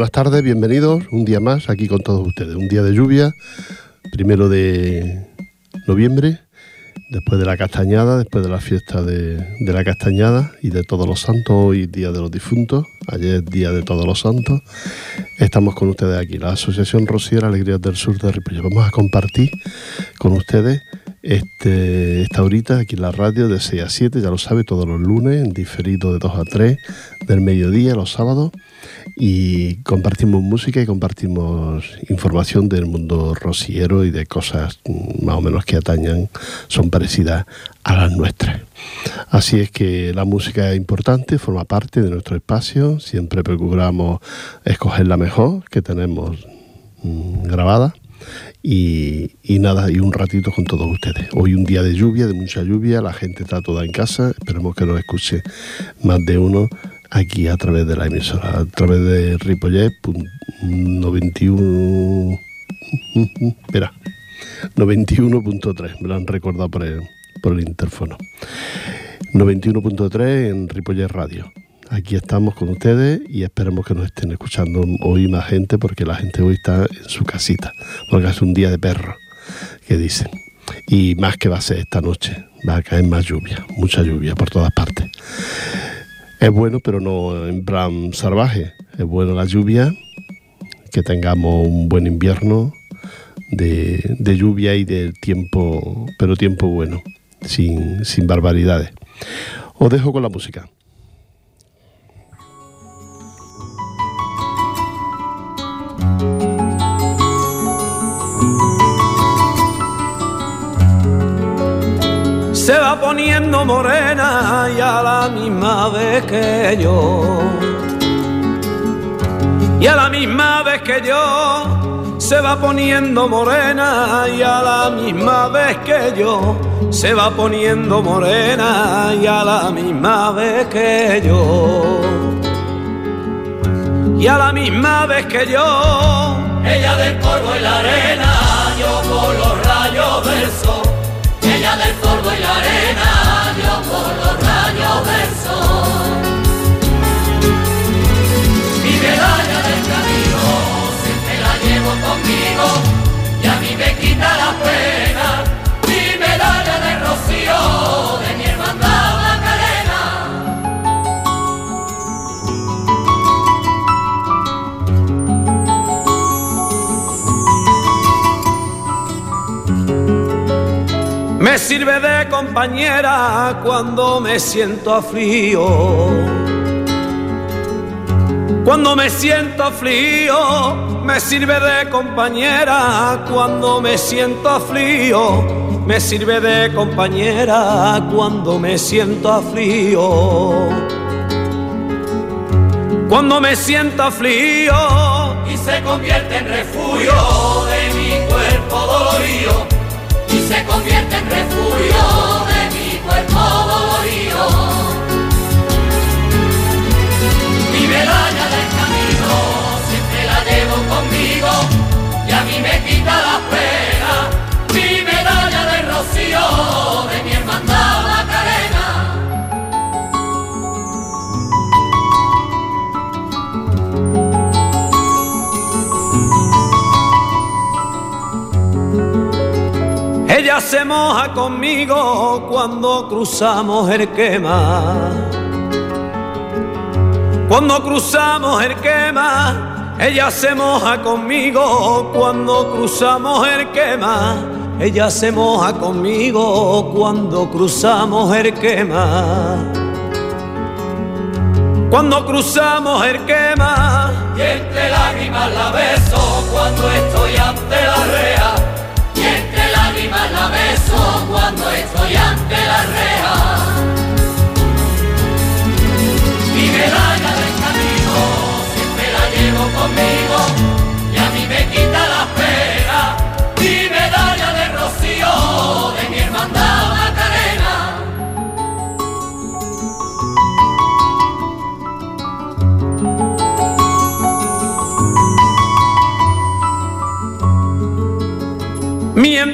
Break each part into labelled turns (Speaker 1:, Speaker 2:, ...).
Speaker 1: Buenas tardes, bienvenidos un día más aquí con todos ustedes. Un día de lluvia, primero de noviembre, después de la castañada, después de la fiesta de, la castañada y de todos los santos, hoy día de los difuntos, ayer día de todos los santos. Estamos con ustedes aquí, la Asociación Rociera Alegrías del Sur de Ripollet. Vamos a compartir con ustedes este, esta horita aquí en la radio de 6 a 7, ya lo sabe, todos los lunes, diferido de 2 a 3 del mediodía, los sábados y compartimos música y compartimos información del mundo rociero y de cosas más o menos que atañan, son parecidas a las nuestras. Así es que la música es importante, forma parte de nuestro espacio, siempre procuramos escoger la mejor que tenemos mm, grabada. Y, nada, y un ratito con todos ustedes. Hoy un día de lluvia, de mucha lluvia, la gente está toda en casa, esperemos que nos escuche más de uno aquí a través de la emisora, a través de Ripollet 91. Espera, 91.3, me lo han recordado por el, por el interfono. 91.3 en Ripollet Radio. Aquí estamos con ustedes y esperemos que nos estén escuchando hoy más gente porque la gente hoy está en su casita, porque es un día de perro, que dicen. Y más que va a ser esta noche, va a caer más lluvia, mucha lluvia por todas partes. Es bueno, pero no en plan salvaje. Es bueno la lluvia, que tengamos un buen invierno de, lluvia y de tiempo, pero tiempo bueno, sin, sin barbaridades. Os dejo con la música.
Speaker 2: Se va poniendo morena y a la misma vez que yo. Y a la misma vez que yo se va poniendo morena y a la misma vez que yo se va poniendo morena y a la misma vez que yo. Y a la misma vez que yo,
Speaker 3: ella del polvo y la arena, yo con los rayos del sol del polvo y la arena, yo por los rayos del. Mi medalla del camino siempre la llevo conmigo y a mí me quita la pena.
Speaker 2: Me sirve de compañera cuando me siento aflío. Cuando me siento aflío, me sirve de compañera cuando me siento aflío. Me sirve de compañera cuando me siento aflío. Cuando me siento aflío
Speaker 3: y se convierte en refugio de mi cuerpo dolorido se convierte en refugio de mi cuerpo dolorido. Mi medalla del camino siempre la llevo conmigo y a mí me quita la pena.
Speaker 2: Ella se moja conmigo cuando cruzamos el quema. Cuando cruzamos el quema, ella se moja conmigo cuando cruzamos el quema. Ella se moja conmigo cuando cruzamos el quema. Cuando cruzamos el quema,
Speaker 3: y entre lágrimas la beso cuando estoy ante la rea cuando estoy ante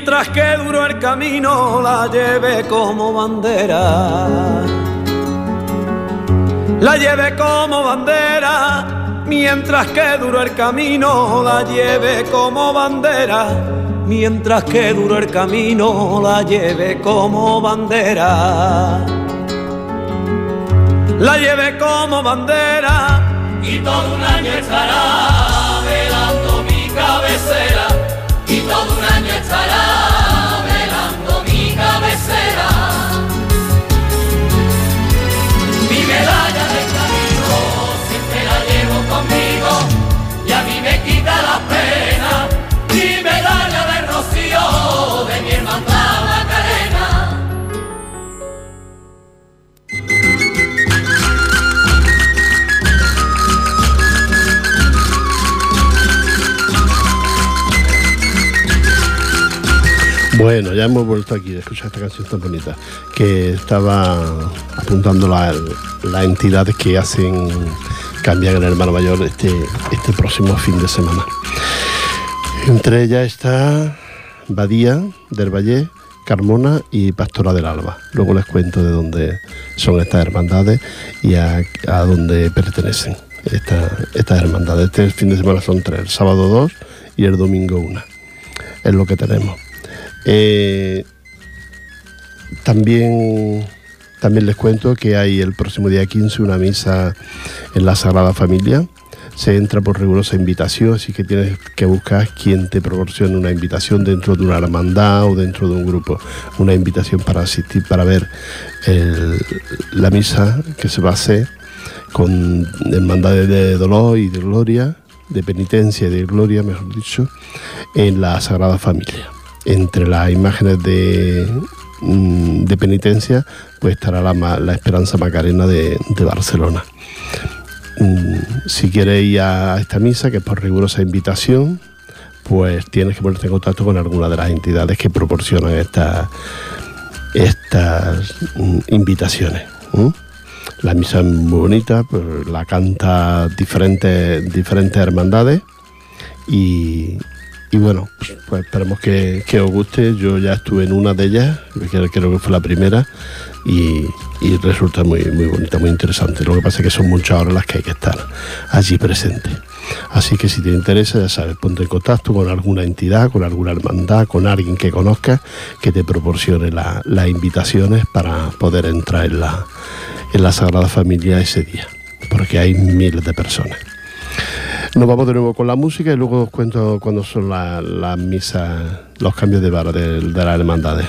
Speaker 2: Mientras que duro el camino la lleve como bandera. La lleve como bandera
Speaker 4: mientras que duro el camino la lleve como bandera, mientras que duro el camino la lleve como bandera. La lleve como bandera
Speaker 3: y todo un año estará velando mi cabecera y todo un año estará
Speaker 1: Bueno, ya hemos vuelto aquí de escuchar esta canción tan bonita que estaba apuntando las entidades que hacen cambiar el hermano mayor este, este próximo fin de semana. Entre ellas está Badía del Valle, Carmona y Pastora del Alba. Luego les cuento de dónde son estas hermandades y a, a dónde pertenecen esta- estas hermandades. Este fin de semana son tres, el sábado dos y el domingo una. Es lo que tenemos. Eh, también, también les cuento que hay el próximo día 15 una misa en la Sagrada Familia. Se entra por rigurosa invitación, así que tienes que buscar quien te proporcione una invitación dentro de una hermandad o dentro de un grupo. Una invitación para asistir, para ver la misa que se va a hacer con hermandades de dolor y de gloria, de penitencia y de gloria, mejor dicho, en la Sagrada Familia. Entre las imágenes de, mm, de penitencia, pues estará la, Esperanza Macarena de, Barcelona. Mm, Si quieres ir a esta misa, que es por rigurosa invitación, pues tienes que ponerte en contacto con alguna de las entidades que proporcionan estas estas mm, invitaciones. La misa es muy bonita, pues, la canta diferentes, diferentes hermandades y, y bueno, pues esperemos que, os guste. Yo ya estuve en una de ellas, creo que fue la primera, y, resulta muy, muy bonita, muy interesante. Lo que pasa es que son muchas horas las que hay que estar allí presentes. Así que si te interesa, ya sabes, ponte en contacto con alguna entidad, con alguna hermandad, con alguien que conozcas, que te proporcione la- las invitaciones para poder entrar en la, en la Sagrada Familia ese día, porque hay miles de personas. Nos vamos de nuevo con la música y luego os cuento cuándo son la- las misas, los cambios de vara de, de las hermandades.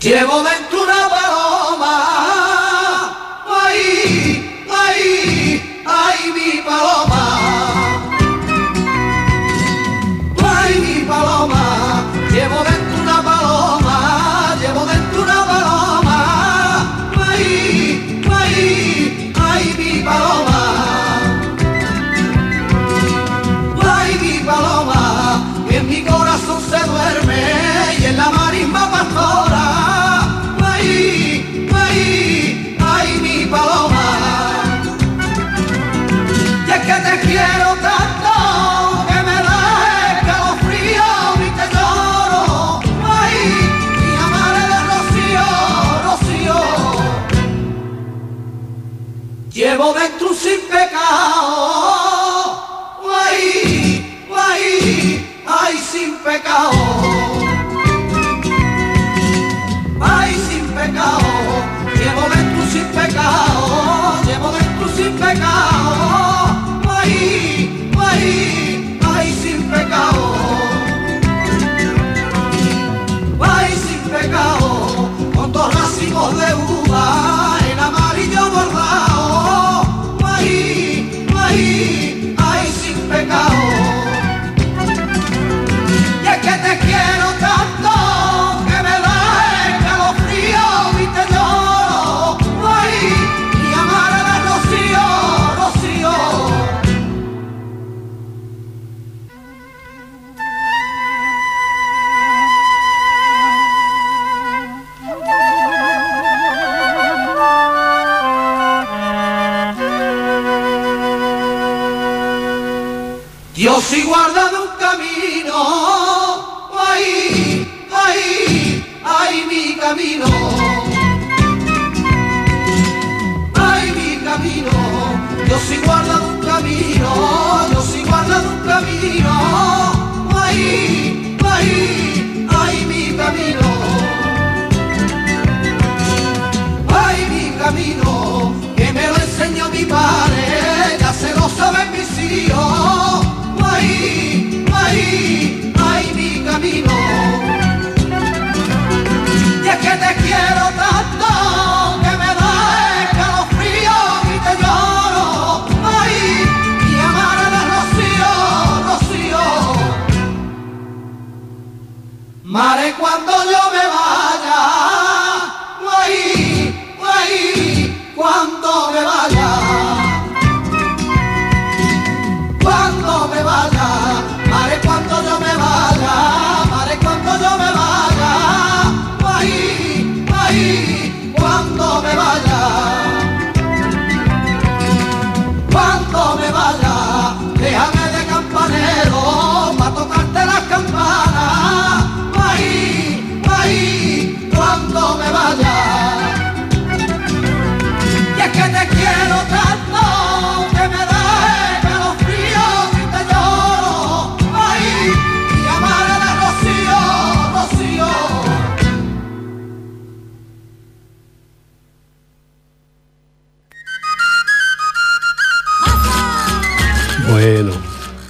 Speaker 4: Llevo dentro pecado. Ay, sin pecado, llevo dentro sin pecado, llevo dentro sin pecado.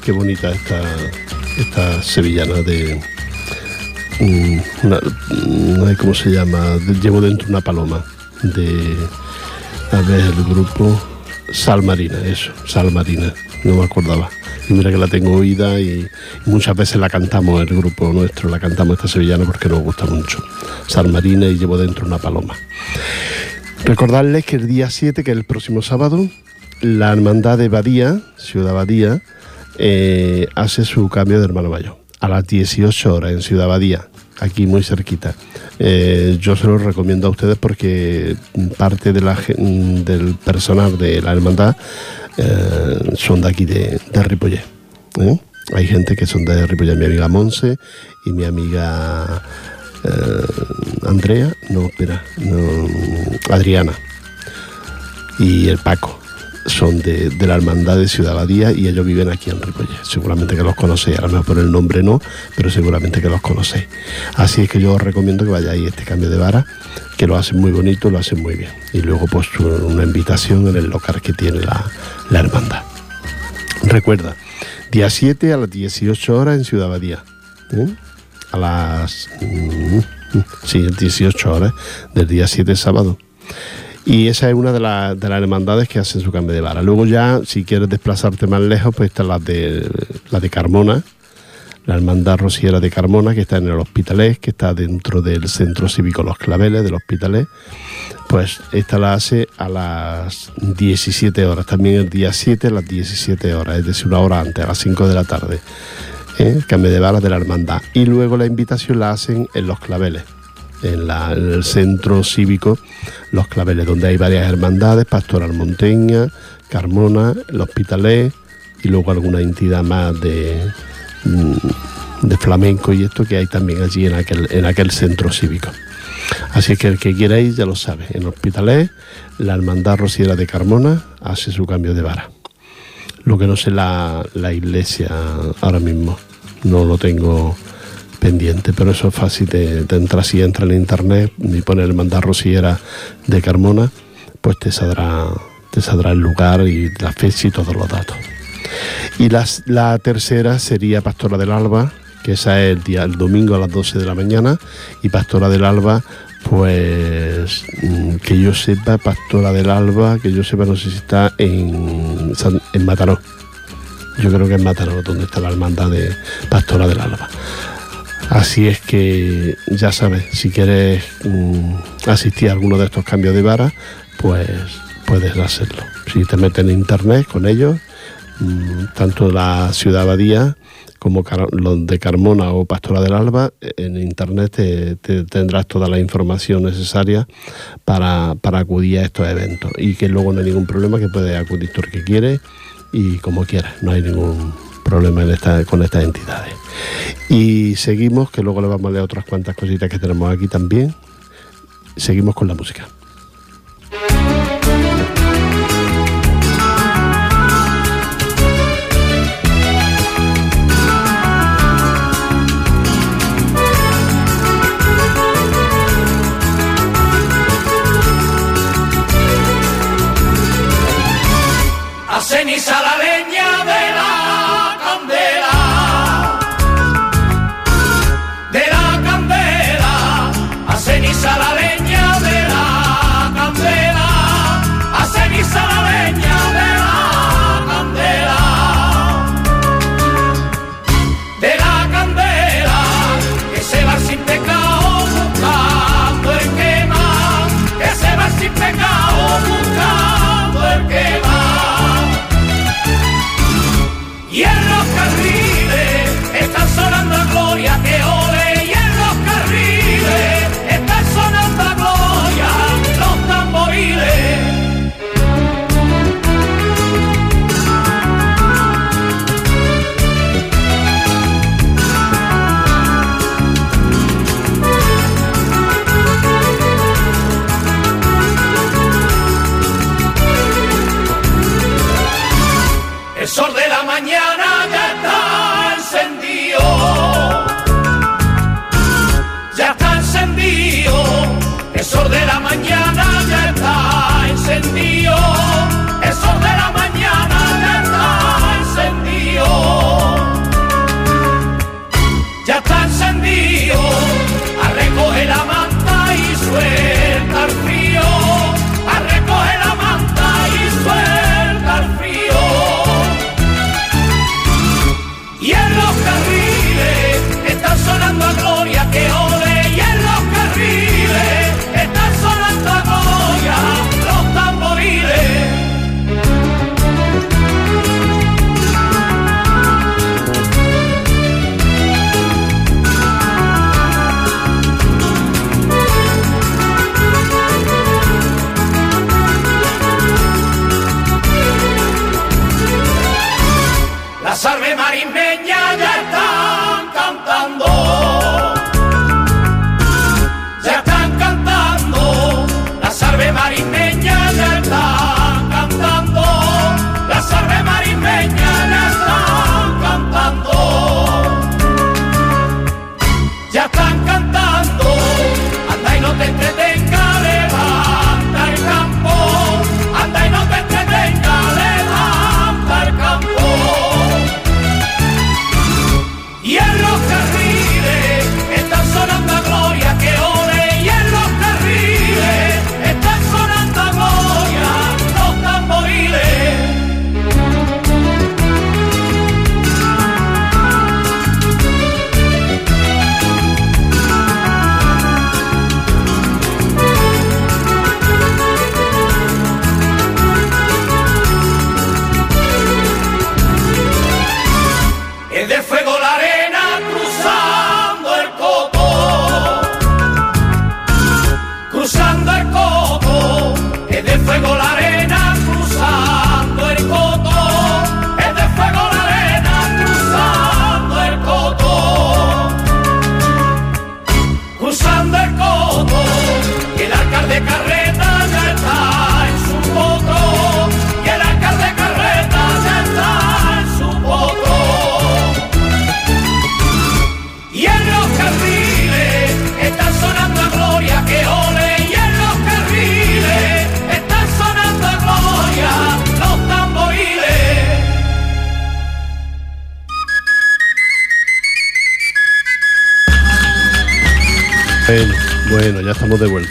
Speaker 1: Qué bonita esta, esta sevillana de. mm, mm, ¿Cómo se llama? Llevo dentro una paloma. De. A ver, el grupo Sal Marina, eso, Sal Marina. No me acordaba. Y mira que la tengo oída y muchas veces la cantamos, el grupo nuestro, la cantamos esta sevillana porque nos gusta mucho. Sal Marina y llevo dentro una paloma. Recordarles que el día 7, que es el próximo sábado, la Hermandad de Badía, Ciudad Badía, eh, hace su cambio de hermano mayor. A las 18 horas en Ciudad Badía, aquí muy cerquita. Eh, yo se lo recomiendo a ustedes porque parte del personal de la hermandad eh, son de aquí de, de. Hay gente que son de Ripollet, mi amiga Monse y mi amiga Andrea, no, espera, Adriana y el Paco son de, de la hermandad de Ciudad y ellos viven aquí en Ripollet. Seguramente que los conocéis, a lo mejor por el nombre no, pero seguramente que los conocéis. Así es que yo os recomiendo que vayáis a este cambio de vara, que lo hacen muy bonito, lo hacen muy bien. Y luego pues una invitación en el local que tiene la, la hermandad. Recuerda, día 7 a las 18 horas en Ciudad Badía. ¿eh? A las... mm, sí, 18 horas del día 7 sábado. Y esa es una de, de las hermandades que hacen su cambio de vara. Luego ya, si quieres desplazarte más lejos, pues está la de, de Carmona, la hermandad rociera de Carmona, que está en el Hospitalet, que está dentro del Centro Cívico Los Claveles del Hospitalet. Pues esta la hace a las 17 horas, también el día 7 a las 17 horas, es decir, una hora antes, a las 5 de la tarde. ¿eh? Cambio de vara de la hermandad. Y luego la invitación la hacen en Los Claveles en, la- el centro cívico Los Claveles, donde hay varias hermandades, Pastoral Monteña, Carmona, el Hospitalet y luego alguna entidad más de, mm, de flamenco y esto que hay también allí en aquel, en aquel centro cívico. Así que el que quiera ir ya lo sabe, en Hospitalet, la Hermandad Rociera de Carmona hace su cambio de vara. Lo que no sé la, la iglesia ahora mismo, no lo tengo pendiente, pero eso es fácil de, de entrar. Si entra en internet y pone el mandar rociera de Carmona, pues te saldrá, te saldrá el lugar y la fecha y todos los datos. Y las- la tercera sería Pastora del Alba, que esa es el día, el domingo a las 12 de la mañana, y Pastora del Alba, pues mm, que yo sepa, Pastora del Alba, que yo sepa, no sé si está en, en Mataró. Yo creo que en Mataró, donde está la hermandad de Pastora del Alba. Así es que ya sabes, si quieres mm, asistir a alguno de estos cambios de vara, pues puedes hacerlo. Si te metes en internet con ellos, mm, tanto la ciudad abadía como los de Carmona o Pastora del Alba, en internet te, te tendrás toda la información necesaria para, para acudir a estos eventos. Y que luego no hay ningún problema, que puedes acudir tú que quieres y como quieras, no hay ningún
Speaker 3: problemas con estas entidades. Y seguimos, que luego le vamos a leer otras cuantas cositas que tenemos aquí también. Seguimos con la música.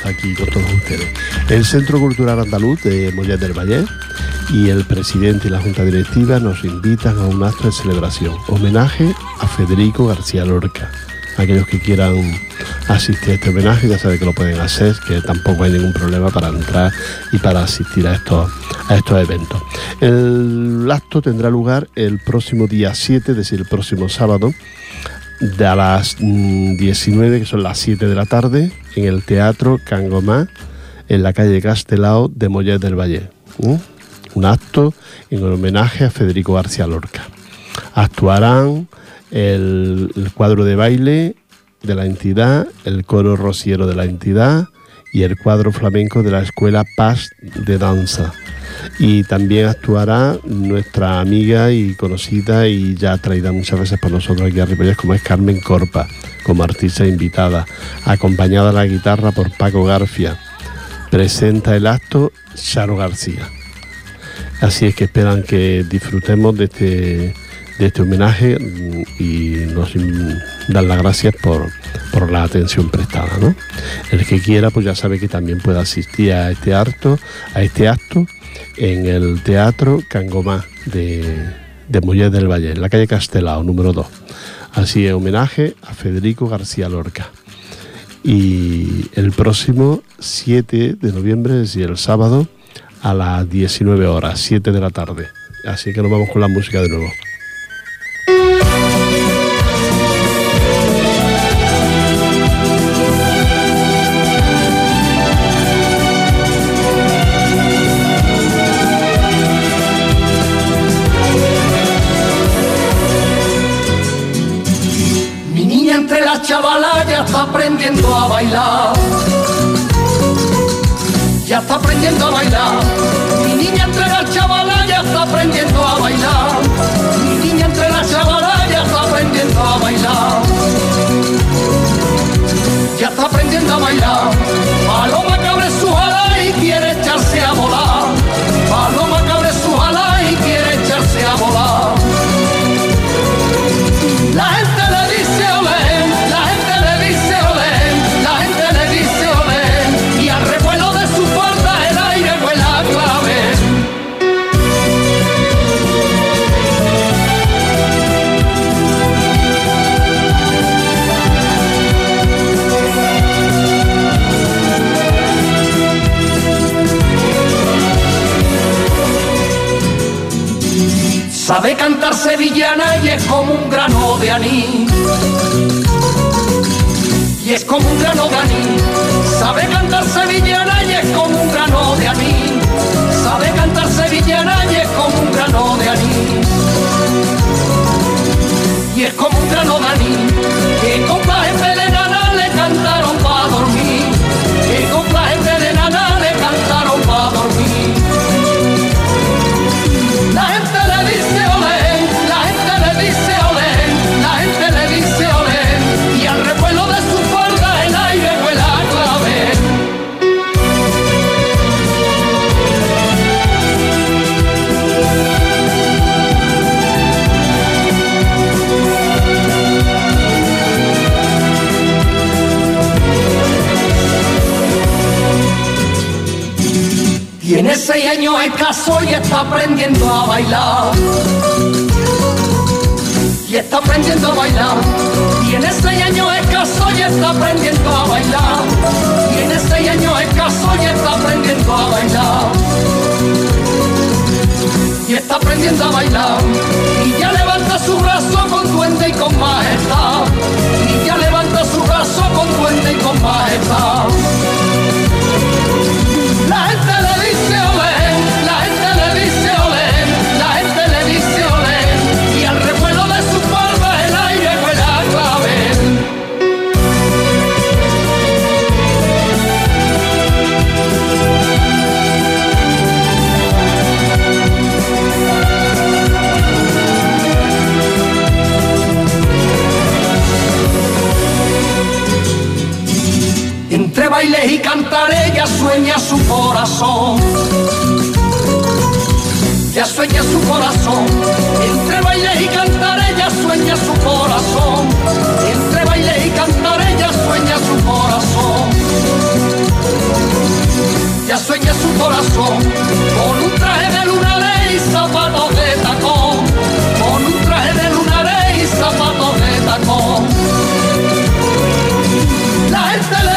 Speaker 3: Aquí con todos ustedes. El Centro Cultural Andaluz de Mollet del Valle y el presidente y la junta directiva nos invitan a un acto de celebración, homenaje a Federico García Lorca. Aquellos que quieran asistir a este homenaje ya saben que lo pueden hacer, que tampoco hay ningún problema para entrar y para asistir a estos, a estos eventos. El acto tendrá lugar el próximo día 7, es decir, el próximo sábado, de las 19, mm, que son las 7 de la tarde, en el Teatro Cangomá, en la calle Castelao de Mollet del Valle. Un acto en homenaje a Federico García Lorca.
Speaker 1: Actuarán el, cuadro de baile de la entidad, el coro rociero de la entidad y el cuadro flamenco de la Escuela Paz de Danza. Y también actuará nuestra amiga y conocida y ya traída muchas veces por nosotros aquí a Ripollet, como es Carmen Corpa, como artista invitada, acompañada a la guitarra por Paco García. Presenta el acto Charo García. Así es que esperan que disfrutemos de este de este homenaje y nos dan las gracias por, la atención prestada. ¿no? El que quiera, pues ya sabe que también puede asistir a este acto, a este acto en el Teatro Cangomá de, de del Valle, en la calle Castelao, número 2. Así es, homenaje a Federico García Lorca. Y el próximo 7 de noviembre, es el sábado, a las 19 horas, 7 de la tarde. Así que nos vamos con la música de nuevo.
Speaker 5: 16 años es caso y está aprendiendo a bailar. Y está aprendiendo a bailar. Tiene 6 años es caso y está aprendiendo a bailar. Tiene 6 años es caso y está aprendiendo a bailar. Y está aprendiendo a bailar. Y ya levanta su brazo con duende y con majestad. Y ya levanta su brazo con duende y con majestad. Bailes y cantar ella sueña su corazón. Ya sueña su corazón. Entre bailes y cantar ella sueña su corazón. Entre bailes y cantar ella sueña su corazón. Ya sueña su corazón con un traje de lunares y zapatos de tacón. Con un traje de lunares y zapatos de tacón. La gente le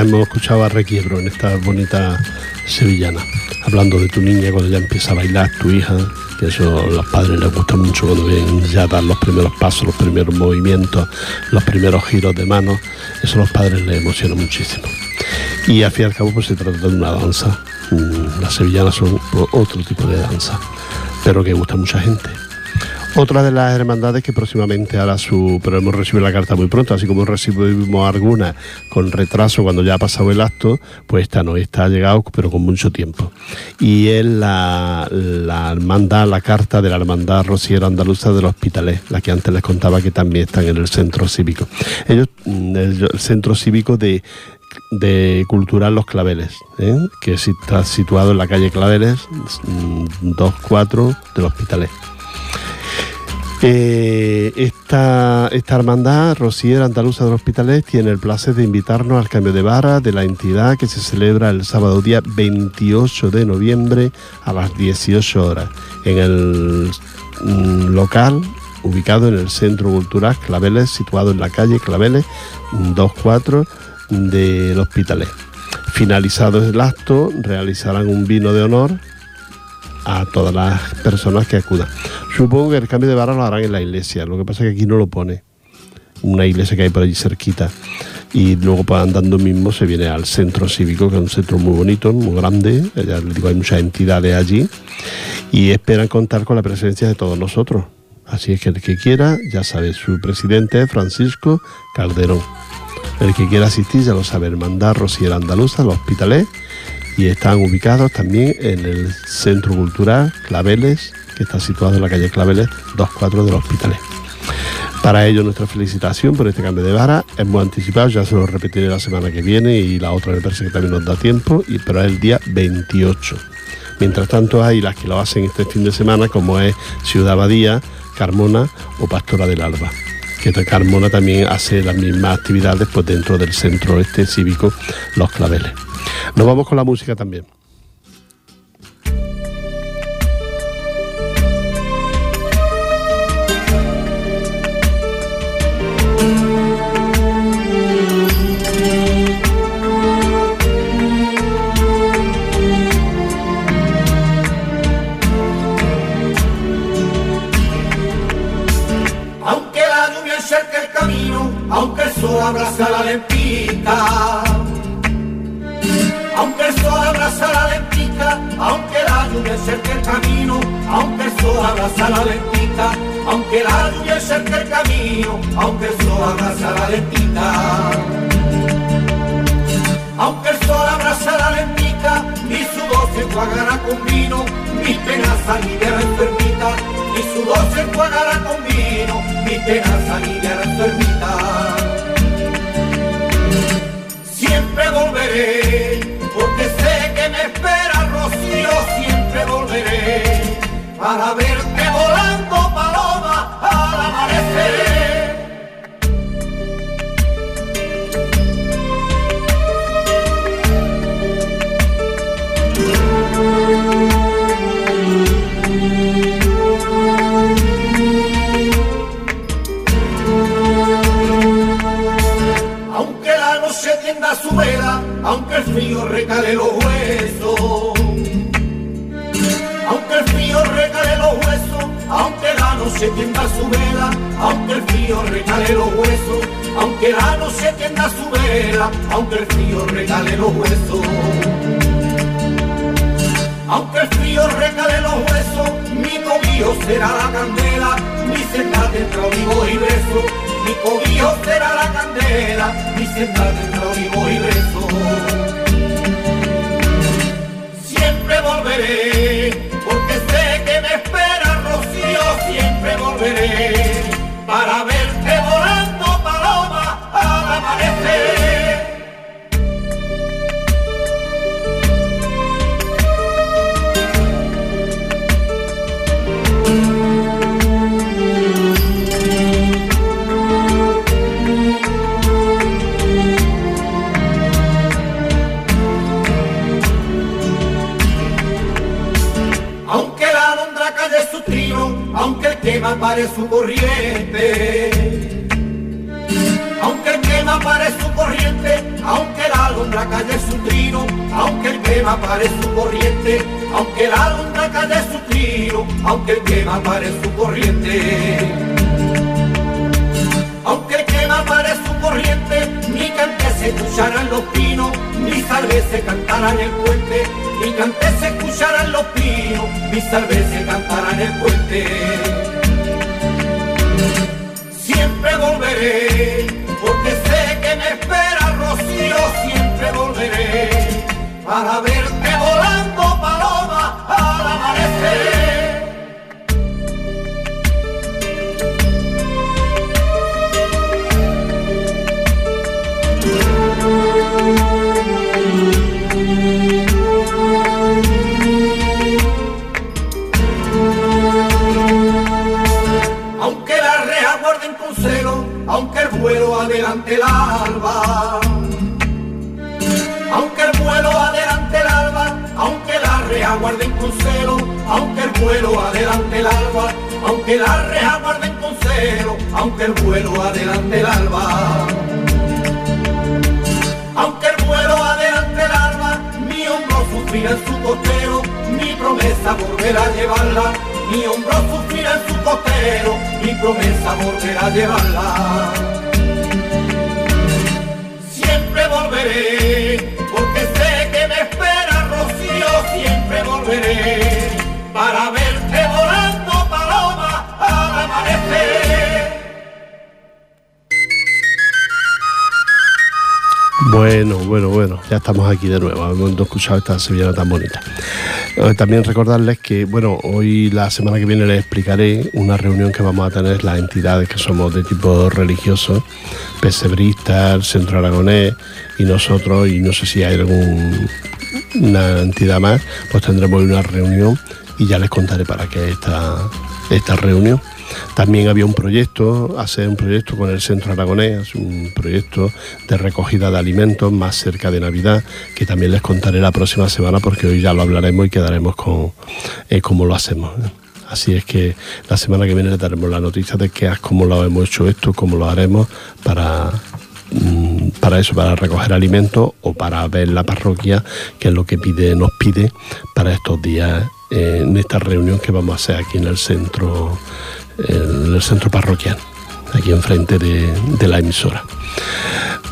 Speaker 1: hemos escuchado a Requiebro en esta bonita sevillana, hablando de tu niña cuando ya empieza a bailar, tu hija, que eso a los padres les gusta mucho cuando ven ya dar los primeros pasos, los primeros movimientos, los primeros giros de manos, eso a los padres les emociona muchísimo. Y al fin y al cabo pues se trata de una danza, mm, las sevillanas son otro tipo de danza, pero que gusta a mucha gente. Otra de las hermandades que próximamente hará su, pero hemos recibido la carta muy pronto, así como recibimos algunas con retraso cuando ya ha pasado el acto, pues esta no, esta ha llegado pero con mucho tiempo. Y es la, hermandad, la carta de la hermandad rociera andaluza del Hospitalet, la que antes les contaba que también están en el centro cívico. Ellos, mm, el, centro cívico de de Cultural Los Claveles, ¿eh? que está situado en la calle Claveles 24 mm, del Hospitalet. Eh, esta, esta hermandad Rosier Andaluza del Hospitalet tiene el placer de invitarnos al cambio de vara de la entidad que se celebra el sábado día 28 de noviembre a las 18 horas en el mm, local ubicado en el Centro Cultural Claveles, situado en la calle Claveles 24 del Hospitalet. Finalizado el acto, realizarán un vino de honor a todas las personas que acudan. Supongo que el cambio de vara lo harán en la iglesia, lo que pasa es que aquí no lo pone. Una iglesia que hay por allí cerquita. Y luego andando mismo se viene al centro cívico, que es un centro muy bonito, muy grande. Ya les digo, hay muchas entidades allí. Y esperan contar con la presencia de todos nosotros. Así es que el que quiera, ya sabe, su presidente es Francisco Calderón. El que quiera asistir ya lo sabe, Hermandad Rosier Andaluza, los hospitales y están ubicados también en el Centro Cultural Claveles, que está situado en la calle Claveles 24 del Hospitalet. Para ello nuestra felicitación por este cambio de vara. Hemos anticipado, ya se lo repetiré la semana que viene y la otra me parece que también nos da tiempo, y, pero es el día 28. Mientras tanto hay las que lo hacen este fin de semana, como es Ciudad Abadía, Carmona o Pastora del Alba. Que Carmona también hace las mismas actividades pues, dentro del centro este cívico Los Claveles. Nos vamos con la música también.
Speaker 6: Aunque la lluvia cerca el camino, aunque el sol abraza la lentita aunque el sol abraza la lentica, aunque la lluvia el camino, aunque el sol abraza la lentica. Aunque el sol abraza la lentica, mi sudor se enjuagará con vino, mis penas la enfermita, mi sudor se enjuagará con vino, mis penas la enfermita. Siempre volveré para verte volando paloma al amanecer. Aunque la noche tienda su vela, aunque el frío recale los huesos. Noche tienda su vela, aunque el frío recale los huesos, aunque la noche tienda su vela, aunque el frío recale los huesos. Aunque el frío recale los huesos, mi cobijo será la candela, mi senda dentro vivo y beso. Mi cobijo será la candela, mi senda dentro vivo y beso. Siempre volveré, porque sé que me siempre volveré para verte aunque la reja guarden con celo, aunque el vuelo adelante el alba, aunque la reja guarden con celo, aunque el vuelo adelante el alba. Aunque el vuelo adelante el alba, mi hombro sufrirá en su costero, mi promesa volverá a llevarla, mi hombro sufrirá en su costero, mi promesa volverá a llevarla. Siempre volveré, para verte volando paloma al amanecer.
Speaker 3: Bueno, bueno, bueno, ya estamos aquí de nuevo, hemos escuchado esta sevillana tan bonita. Eh, También recordarles que, bueno, hoy la semana que viene les explicaré una reunión que vamos a tener las entidades que somos de tipo religioso, pesebristas, Centro Aragonés y nosotros, y no sé si hay alguna entidad más, pues tendremos una reunión y ya les contaré para qué esta, esta reunión. También había un proyecto, hacer un proyecto con el Centro Aragonés, un proyecto de recogida de alimentos más cerca de Navidad, que también les contaré la próxima semana porque hoy ya lo hablaremos y quedaremos con eh, cómo lo hacemos. Así es que la semana que viene les daremos la noticia de que cómo lo hemos hecho esto, cómo lo haremos para, para eso, para recoger alimentos o para ver la parroquia, que es lo que pide, nos pide para estos días eh, en esta reunión que vamos a hacer aquí en el centro, en el centro parroquial, aquí enfrente de la emisora.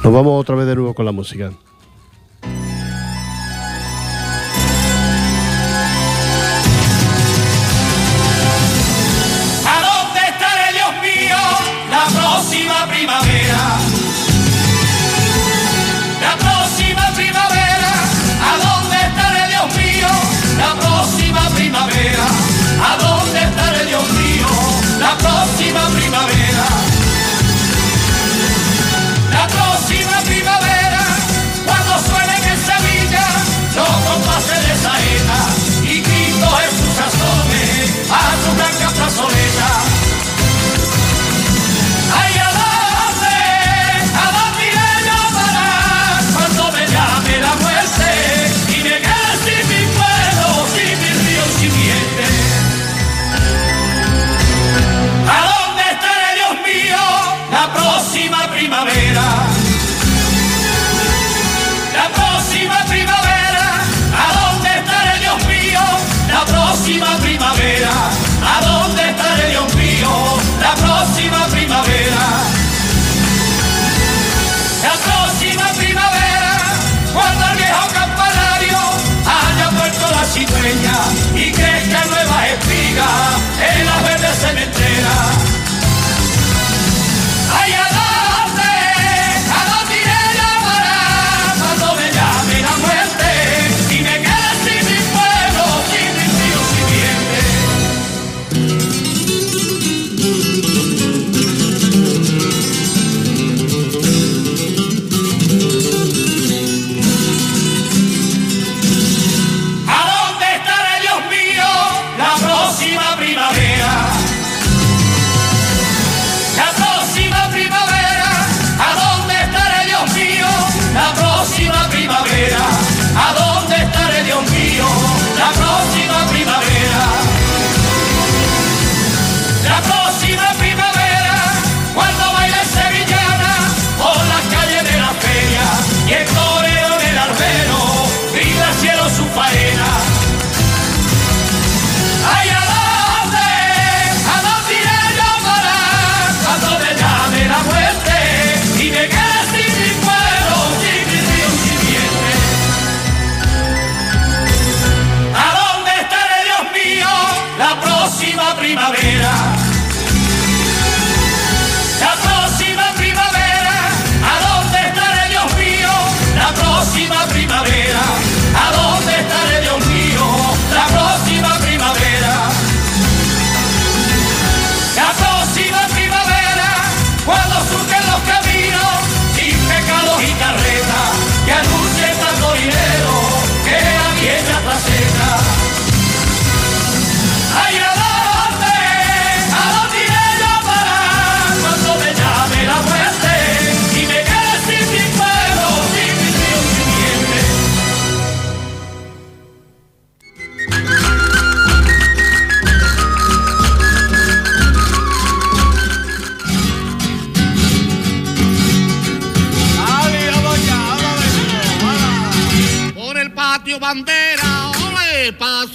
Speaker 3: Nos vamos otra vez de nuevo con la música.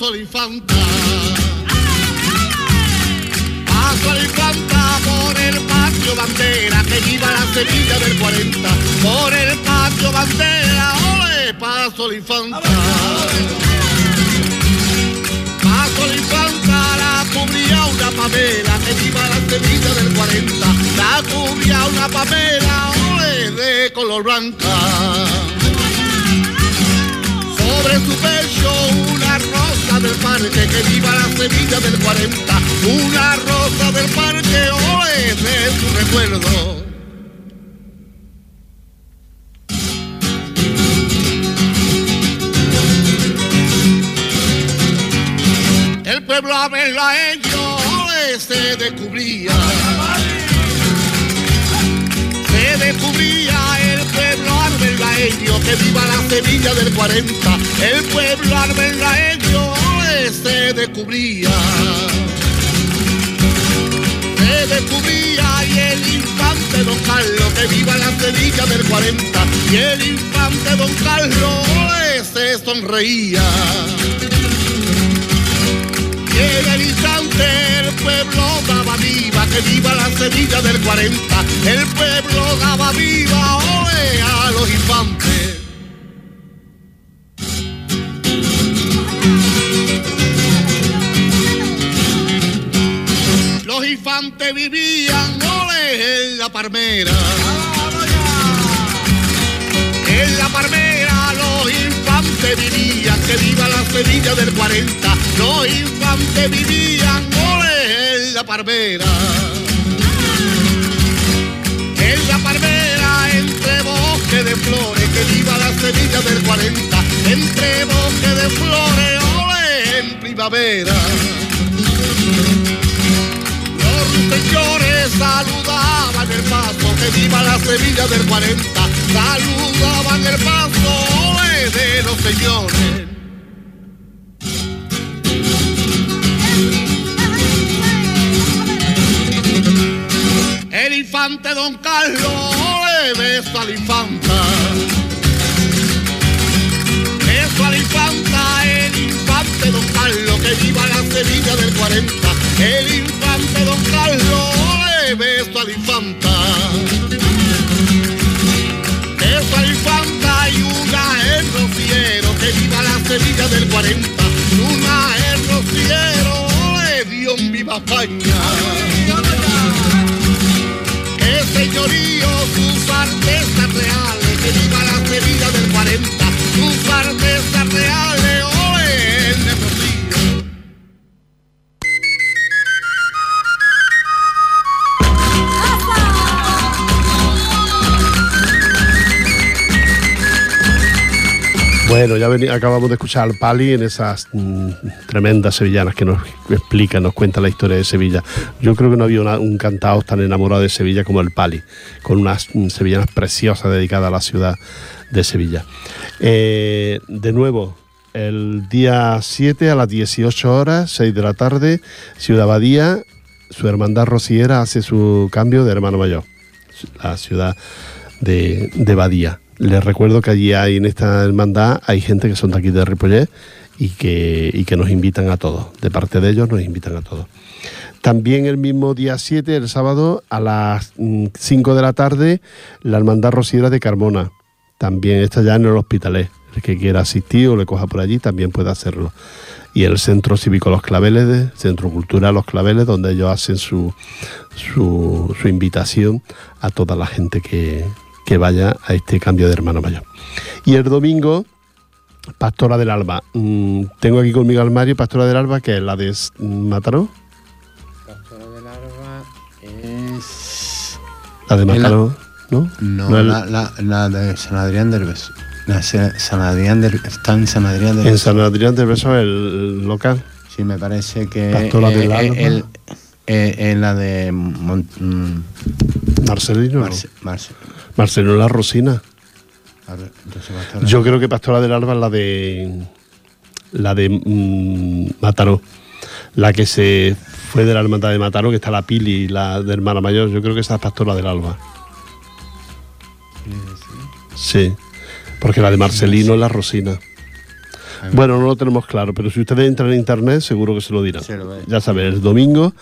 Speaker 7: Paso la infanta. Paso la infanta por el patio bandera, que viva la Sevilla del 40. Por el patio bandera, ole, paso la infanta. Paso la infanta, la cubría una pamela, que viva la Sevilla del 40. La cubría una pamela, ole, de color blanca. Sobre su pecho una rosa del parque que viva la Sevilla del 40. Una rosa del parque, hoy de su recuerdo. El pueblo a verla ellos se descubría. Se descubría viva la Sevilla del 40. El pueblo arbelaeño eh, se descubría. Se descubría y el infante Don Carlos que viva la Sevilla del 40. Y el infante Don Carlos se sonreía. En el instante el pueblo daba viva, que viva la Sevilla del 40. El pueblo daba viva, oe, a los infantes. Los infantes vivían, ole, en la palmera. En la palmera los infantes vivían, que viva la Sevilla del 40. Los infantes vivían, ole, en la palmera. En la palmera, entre bosque de flores, que viva la Sevilla del 40. Entre bosque de flores, ole, en primavera. Señores saludaban el paso, que viva la Sevilla del 40. Saludaban el paso de los señores. El infante Don Carlos le beso a la infanta. Beso a infanta, el infante Don Carlos, que viva la Sevilla del 40. El infante a la infanta. Beso a la infanta y una el rociero, que viva la Sevilla del 40. Una el rociero, le dio un viva España. El señorío, sus artesas reales, que viva la Sevilla del 40,
Speaker 1: Bueno, ya veni- acabamos de escuchar al Pali en esas mm, tremendas sevillanas que nos explica, nos cuenta la historia de Sevilla. Yo creo que no había un cantado tan enamorado de Sevilla como el Pali, con unas mm, sevillanas preciosas dedicadas a la ciudad de Sevilla. Eh, de nuevo, el día 7 a las 18 horas, 6 de la tarde, Ciudad Badía, su hermandad rociera hace su cambio de hermano mayor, la ciudad de Badía. Les recuerdo que allí hay en esta hermandad hay gente que son de aquí de Ripollet y que, y que nos invitan a todos. De parte de ellos nos invitan a todos. También el mismo día 7, el sábado, a las mm, 5 de la tarde, la Hermandad Rociera de Carmona. También está ya en el Hospitalet. El que quiera asistir o le coja por allí también puede hacerlo. y el Centro Cívico Los Claveles, Centro Cultural Los Claveles, donde ellos hacen su, su invitación a toda la gente que, que vaya a este cambio de hermano mayor. Y el domingo, Pastora del Alba. Mm, tengo aquí conmigo al Mario, Pastora del Alba, que es la de Mataró.
Speaker 8: Pastora del Alba es.
Speaker 1: La de
Speaker 8: la-
Speaker 1: Mataró, ¿no?
Speaker 8: No, la, la, la de San Adrián del Beso. San Adrián del, está en San Adrián del
Speaker 1: En
Speaker 8: Beso.
Speaker 1: San Adrián del Beso, el local.
Speaker 8: Sí, me parece que.
Speaker 1: Pastora del Alba.
Speaker 8: el- eh, eh, la de. Mon- mm,
Speaker 1: Marcelino. no.
Speaker 8: Marce- Marce-
Speaker 1: Marcelino La Rosina.
Speaker 8: a ver,
Speaker 1: Yo creo que Pastora del Alba es la de. La de mm, Mataró. La que se fue de la hermandad de Mataró, que está la Pili, la de hermana mayor. Yo creo que esa es Pastora del Alba. Sí. Porque la de Marcelino es la Rosina. Bueno, no lo tenemos claro, pero si ustedes entran en internet, seguro que se lo dirán.
Speaker 8: Lo.
Speaker 1: Ya saben, el domingo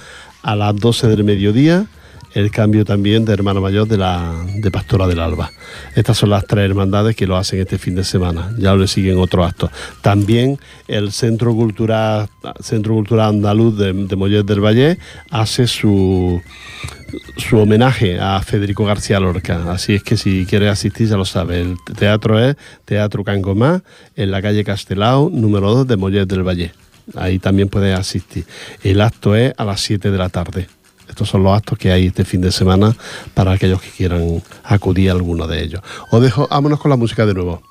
Speaker 1: a las 12 del mediodía, el cambio también de hermano mayor de la de Pastora del Alba. Estas son las tres hermandades que lo hacen este fin de semana. Ya le siguen otros actos. También el Centro Cultural Centro Cultural Andaluz de, de Mollet del Valle hace su su homenaje a Federico García Lorca. Así es que si quieres asistir, ya lo sabes. El teatro es Teatro Cangomá, en la calle Castelao, número 2 de Mollet del Valle. Ahí también puedes asistir. El acto es a las 7 de la tarde. Estos son los actos que hay este fin de semana para aquellos que quieran acudir a alguno de ellos. Os dejo, vámonos con la música de nuevo.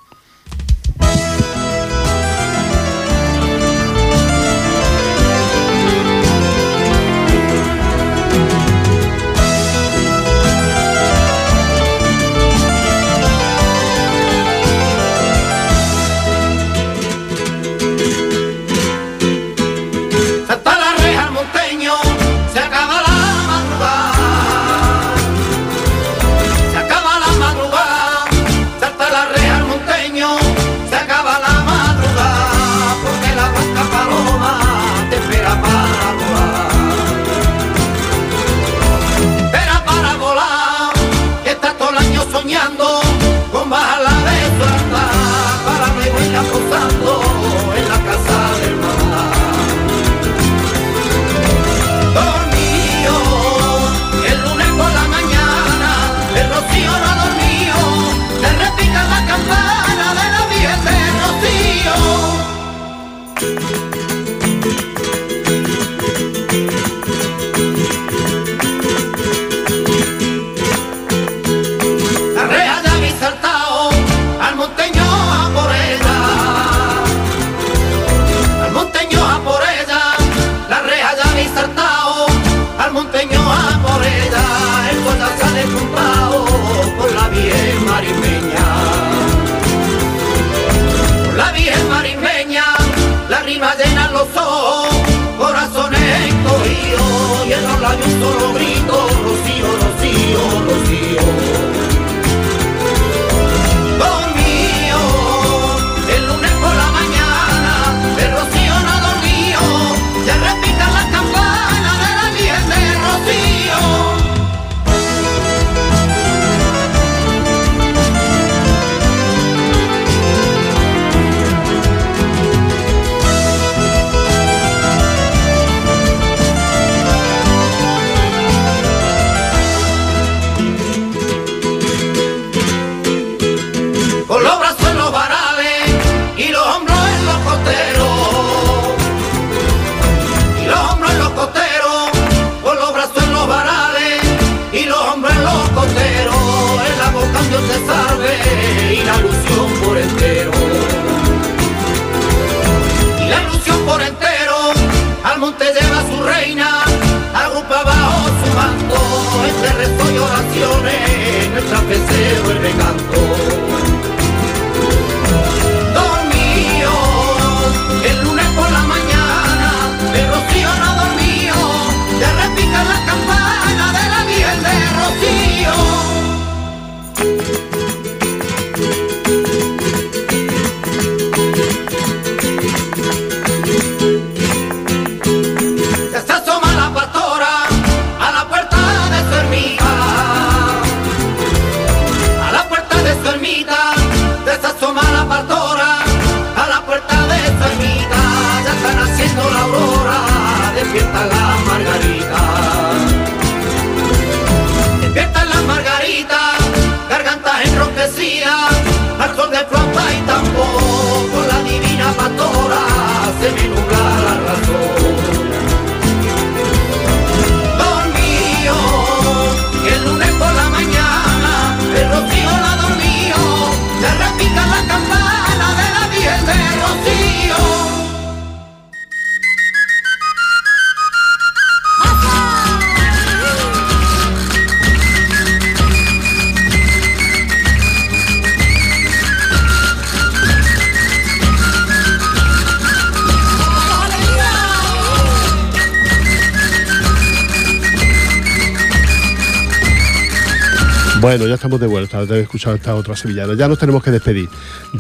Speaker 3: De
Speaker 1: vuelta, de escuchado esta otra sevillana. Ya nos tenemos que despedir.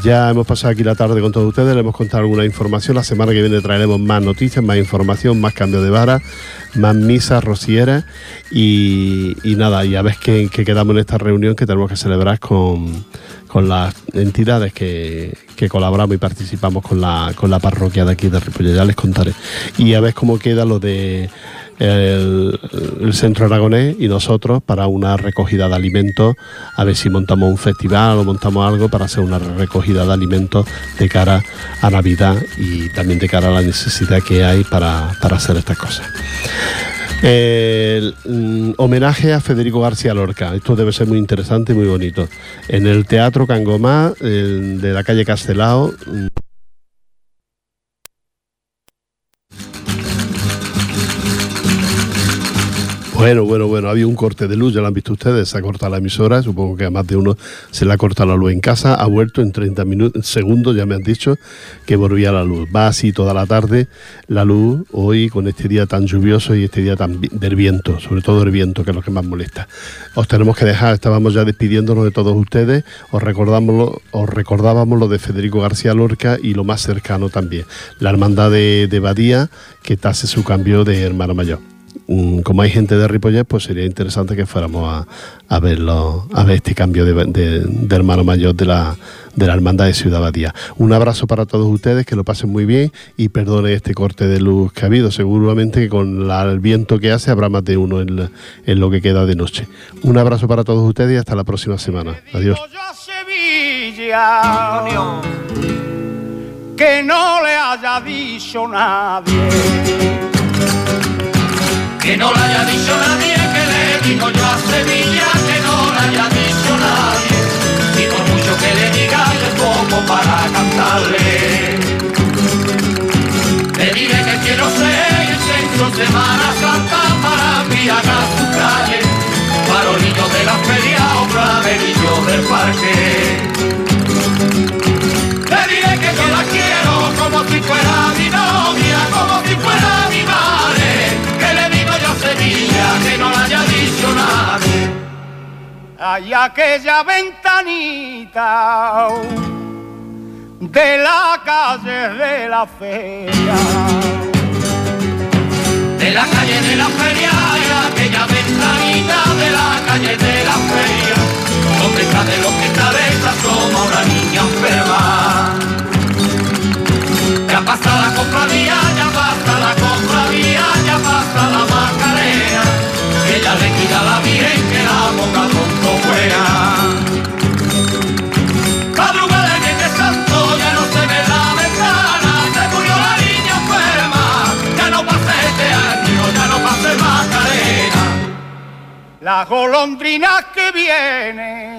Speaker 1: Ya hemos pasado aquí la tarde con todos ustedes, le hemos contado alguna información. La semana que viene traeremos más noticias, más información, más cambio de vara, más misas rocieras y, nada, y a ver qué, quedamos en esta reunión que tenemos que celebrar con, las entidades que, colaboramos y participamos con la, con la parroquia de aquí de Ripollet. Ya les contaré. Y a ver cómo queda lo de el, Centro Aragonés y nosotros para una recogida de alimentos, a ver si montamos un festival o montamos algo para hacer una recogida de alimentos de cara a Navidad y también de cara a la necesidad que hay para, hacer estas cosas. El, mm, homenaje a Federico García Lorca. Esto debe ser muy interesante y muy bonito. En el Teatro Cangomá de la calle Castelao. Bueno, bueno, bueno, había un corte de luz, ya lo han visto ustedes, se ha cortado la emisora, supongo que a más de uno se le ha cortado la luz en casa, ha vuelto en 30 minutos, segundos, ya me han dicho que volvía la luz. Va así toda la tarde la luz, hoy con este día tan lluvioso y este día tan del viento, sobre todo el viento, que es lo que más molesta. Os tenemos que dejar, estábamos ya despidiéndonos de todos ustedes, os, recordamos os recordábamos lo de Federico García Lorca y lo más cercano también, la hermandad de, de Badía, que tase su cambio de hermano mayor. Como hay gente de Ripollet, pues sería interesante que fuéramos a, verlo, a ver este cambio de, hermano mayor de la, de la hermandad de Ciudad Badía. Un abrazo para todos ustedes, que lo pasen muy bien y perdone este corte de luz que ha habido. Seguramente que con el viento que hace habrá más de uno en, lo que queda de noche. Un abrazo para todos ustedes y hasta la próxima semana. Adiós.
Speaker 9: Que no le haya dicho nadie,
Speaker 3: que le digo yo a Sevilla, que no le haya dicho nadie, y por mucho que le diga yo poco para cantarle. Le diré que quiero ser el centro Semana Santa para a su calle, para niños de la feria o braverillos del parque. Le diré que yo la quiero como si fuera mi novia,
Speaker 9: Hay aquella ventanita de la calle de la feria.
Speaker 3: De la calle de la feria, hay aquella ventanita de la calle de la feria, donde está de lo que está de esa como una niña enferma. Ya pasa la compradía, ya pasa la compradía, ya pasa la macarena, ya le quita la virgen que la boca tonto fuera. Madrugada de Viernes Santo ya no se ve la ventana, se murió la niña enferma, ya no pasa este año, ya no pasa Macarena.
Speaker 9: Las golondrinas que vienen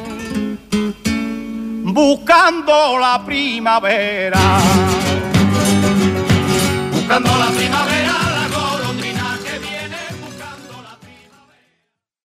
Speaker 9: buscando la primavera
Speaker 3: buscando la primavera.